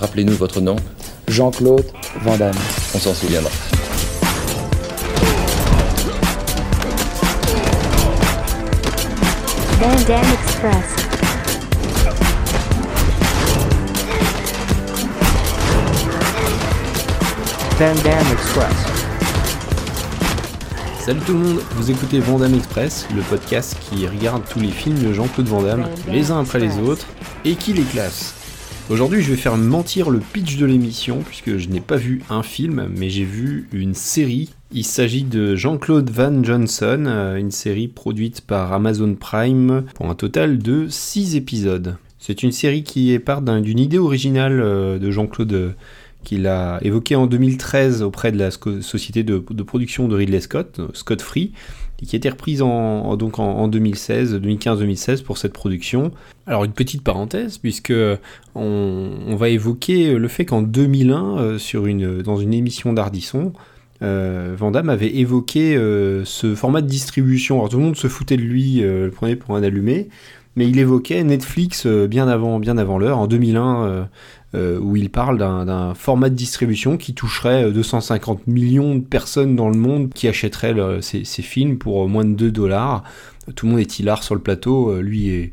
Rappelez-nous votre nom. Jean-Claude Van Damme. On s'en souviendra. Van Damme Express. Van Damme Express. Salut tout le monde, vous écoutez Vandame Express, le podcast qui regarde tous les films de Jean-Claude Van Damme, les uns après les autres, et qui les classe. Aujourd'hui, je vais faire mentir le pitch de l'émission, puisque je n'ai pas vu un film, mais j'ai vu une série. Il s'agit de Jean-Claude Van Johnson, euh, une série produite par Amazon Prime, pour un total de 6 épisodes. C'est une série qui part d'un- d'une idée originale euh, de Jean-Claude euh, qu'il a évoquée en 2013 auprès de la société de, de production de Ridley Scott, Scott Free, qui a été reprise en, donc en, en 2016, 2015-2016 pour cette production. Alors une petite parenthèse, puisque on, va évoquer le fait qu'en 2001, euh, sur dans une émission d'Ardisson, euh, avait évoqué euh, ce format de distribution. Alors tout le monde se foutait de lui, euh, le prenait pour un allumé, mais il évoquait Netflix euh, bien avant, bien avant l'heure, en 2001, euh, euh, où il parle d'un format de distribution qui toucherait euh, 250 millions de personnes dans le monde qui achèteraient le- ces, ces films pour moins de 2 dollars. Tout le monde est hilar sur le plateau, lui est,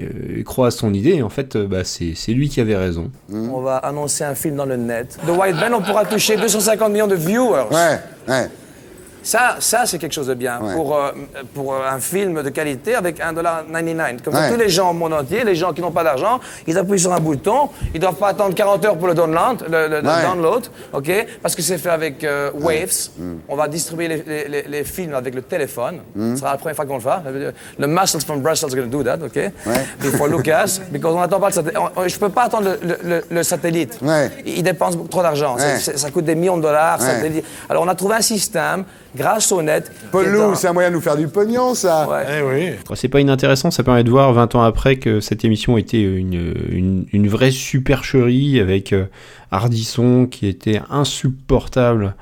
euh, croit à son idée, et en fait, bah, c'est c'est lui qui avait raison. On va annoncer un film dans le net. The White Band, on pourra toucher 250 millions de viewers. Ouais, ouais. Ça, ça c'est quelque chose de bien Ouais. pour, euh, pour euh, un film de qualité avec 1,99$. Comme Ouais. tous les gens au monde entier, les gens qui n'ont pas d'argent, ils appuient sur un bouton. Ils ne doivent pas attendre 40 heures pour le download, le, le- le Ouais. download ok? Parce que c'est fait avec euh, Waves. On va distribuer les, les- les- les films avec le téléphone. Ce sera la première fois qu'on le fera. Le Muscles from Brussels is going to do that, OK? Before Lucas, because on n'attend pas le satellite. On- Je ne peux pas attendre le, le- le- le satellite. Il dépense trop d'argent. Ça coûte des millions de dollars. Satellite. Alors, on a trouvé un système, grâce au net. Paul qui est Lou, dans- c'est un moyen de nous faire du pognon, ça. Ouais. Bon, C'est pas inintéressant, ça permet de voir 20 ans après que cette émission était une, une, une vraie supercherie avec euh, Ardisson qui était insupportable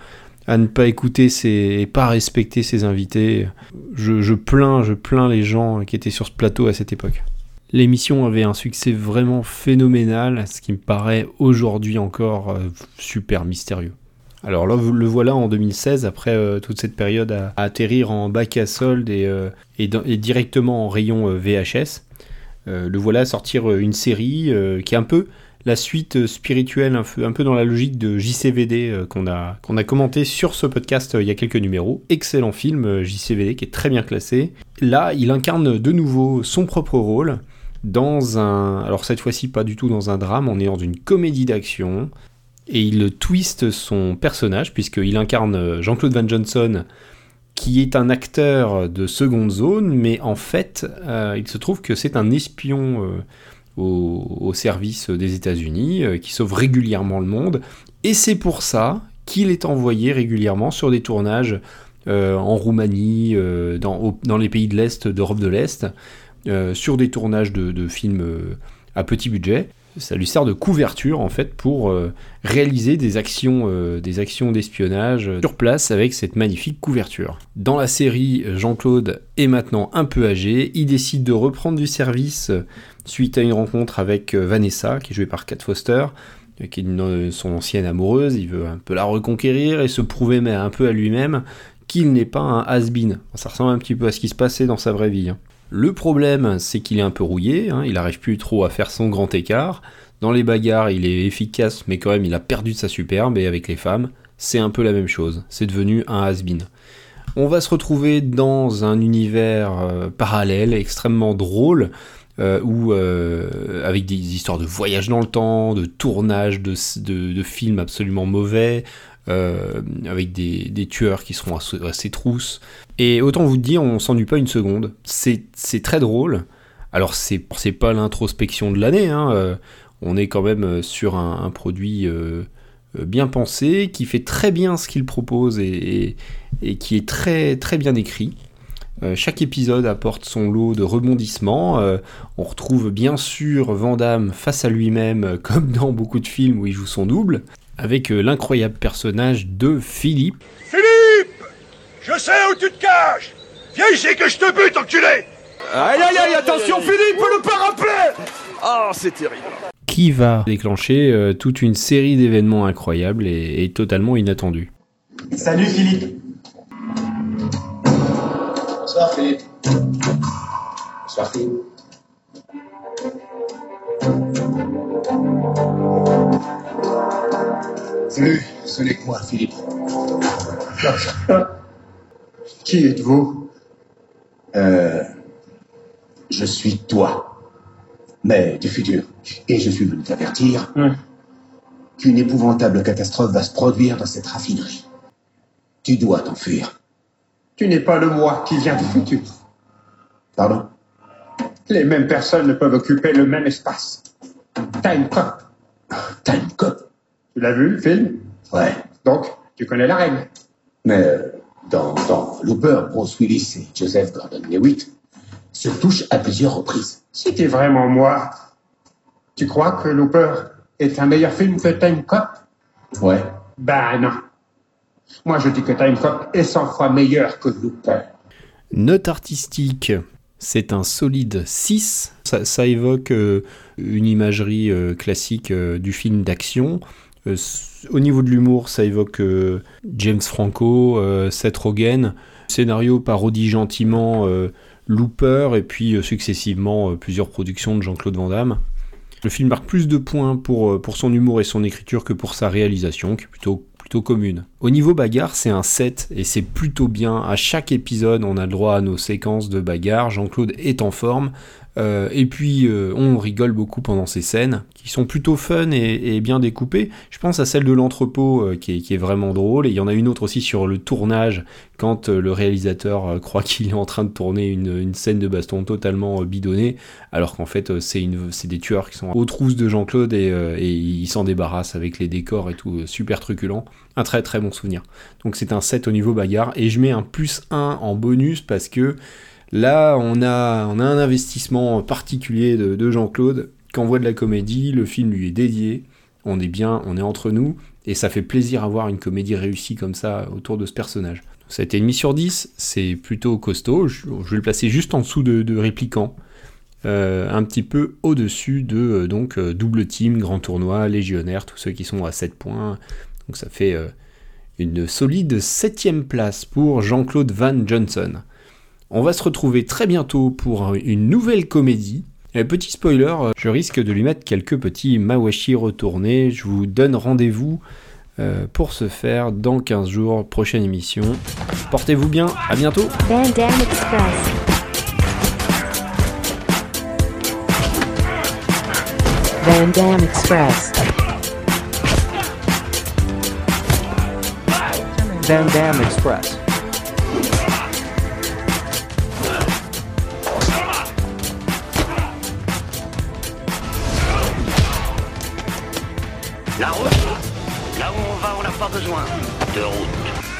à ne pas écouter ses, et pas respecter ses invités. Je, je plains, je plains les gens qui étaient sur ce plateau à cette époque. L'émission avait un succès vraiment phénoménal, ce qui me paraît aujourd'hui encore euh, super mystérieux. Alors là, le voilà en 2016, après euh, toute cette période à, à atterrir en bac à solde et, euh, et, directement en rayon euh, VHS. Le voilà sortir euh, une série qui est un peu la suite spirituelle, un peu, un peu dans la logique de JCVD qu'on a, qu'on a commenté sur ce podcast il y a quelques numéros. Excellent film, JCVD, qui est très bien classé. Là, il incarne de nouveau son propre rôle dans un... Alors cette fois-ci, pas du tout dans un drame, on est dans une comédie d'action. Et il twiste son personnage, puisqu'il incarne Jean-Claude Van Johnson, qui est un acteur de seconde zone, mais en fait, euh, il se trouve que c'est un espion euh, au, service des États-Unis, euh, qui sauve régulièrement le monde. Et c'est pour ça qu'il est envoyé régulièrement sur des tournages en Roumanie, dans, les pays de l'Est, d'Europe de l'Est, sur des tournages de, films à petit budget. Ça lui sert de couverture en fait pour euh, réaliser des actions, euh, des actions d'espionnage euh, sur place avec cette magnifique couverture. Dans la série, Jean-Claude est maintenant un peu âgé. Il décide de reprendre du service suite à une rencontre avec Vanessa, qui est jouée par Kat Foster, qui est son ancienne amoureuse. Il veut un peu la reconquérir et se prouver un peu à lui-même qu'il n'est pas un has-been. Ça ressemble un petit peu à ce qui se passait dans sa vraie vie. hein. Le problème, c'est qu'il est un peu rouillé, hein, il n'arrive plus trop à faire son grand écart. Dans les bagarres, il est efficace, mais quand même, il a perdu de sa superbe, et avec les femmes, c'est un peu la même chose. C'est devenu un has-been. On va se retrouver dans un univers euh, parallèle, extrêmement drôle, euh, où, euh, avec des histoires de voyage dans le temps, de tournage de, de- de films absolument mauvais, euh, avec des, tueurs qui seront assez, assez trousses. Et autant vous dire, on s'ennuie pas une seconde. C'est très drôle. Alors c'est pas l'introspection de l'année, hein, euh, on est quand même sur un, produit euh, bien pensé, qui fait très bien ce qu'il propose et, qui est très très bien écrit. Chaque épisode apporte son lot de rebondissements. On retrouve bien sûr Vandamme face à lui-même, comme dans beaucoup de films où il joue son double, avec euh, l'incroyable personnage de Philippe. Philippe Je sais où tu te caches Viens ici que je te bute, enculé Aïe aïe aïe, attention Philippe, le parapet Oh, c'est terrible qui va déclencher euh, toute une série d'événements incroyables et, et totalement inattendus. Salut Philippe. Bonsoir Philippe. Bonsoir Philippe. Salut, ce n'est que moi, Philippe. Qui êtes-vous Euh, je suis toi, mais du futur. Et je suis venu t'avertir qu'une épouvantable catastrophe va se produire dans cette raffinerie. Tu dois t'enfuir. Tu n'es pas le moi qui vient du futur. Pardon Les mêmes personnes ne peuvent occuper le même espace. Time Cop. Time Cop Tu l'as vu, le film? Ouais. Donc, tu connais la règle. Mais euh, dans, dans Looper, Bruce Willis et Joseph Gordon-Levitt se touchent à plusieurs reprises. Si t'es vraiment moi, tu crois que Looper est un meilleur film que Time Cop? Ouais. Ben non. Moi, je dis que Time Cop est 100 fois meilleur que Looper. Note artistique, c'est un solide 6. Ça, ça évoque euh, une imagerie euh, classique euh, du film d'action. Euh, au niveau de l'humour, ça évoque euh, James Franco, euh, Seth Rogen. Scénario parodie gentiment Looper et puis successivement plusieurs productions de Jean-Claude Van Damme. Le film marque plus de points pour, pour son humour et son écriture que pour sa réalisation, qui est plutôt, plutôt commune. Au niveau bagarre, c'est un 7 et c'est plutôt bien. À chaque épisode, on a le droit à nos séquences de bagarre. Jean-Claude est en forme. Euh, et puis, euh, on rigole beaucoup pendant ces scènes, qui sont plutôt fun et, bien découpées. Je pense à celle de l'entrepôt, euh, qui, est, vraiment drôle. Et il y en a une autre aussi sur le tournage, quand le réalisateur croit qu'il est en train de tourner une, scène de baston totalement bidonnée, alors qu'en fait, c'est des tueurs qui sont aux trousses de Jean-Claude et, et ils s'en débarrassent avec les décors et tout, super truculent. Un très très bon souvenir. Donc c'est un 7 au niveau bagarre. Et je mets un plus 1 en bonus parce que là, on a, on un investissement particulier de, de Jean-Claude. Quand on voit de la comédie, le film lui est dédié. On est bien, on est entre nous. Et ça fait plaisir à voir une comédie réussie comme ça autour de ce personnage. Ça a été une sur 10, c'est plutôt costaud. Je, vais le placer juste en dessous de, Répliquant. Euh, un petit peu au-dessus de euh, donc euh, double team, grand tournoi, légionnaire, tous ceux qui sont à 7 points. Donc ça fait une solide 7ème place pour Jean-Claude Van Johnson. On va se retrouver très bientôt pour une nouvelle comédie. Et petit spoiler, euh, je risque de lui mettre quelques petits mawashi retournés. Je vous donne rendez-vous euh, pour ce faire dans 15 jours, prochaine émission. Portez-vous bien, à bientôt. Pas besoin de route.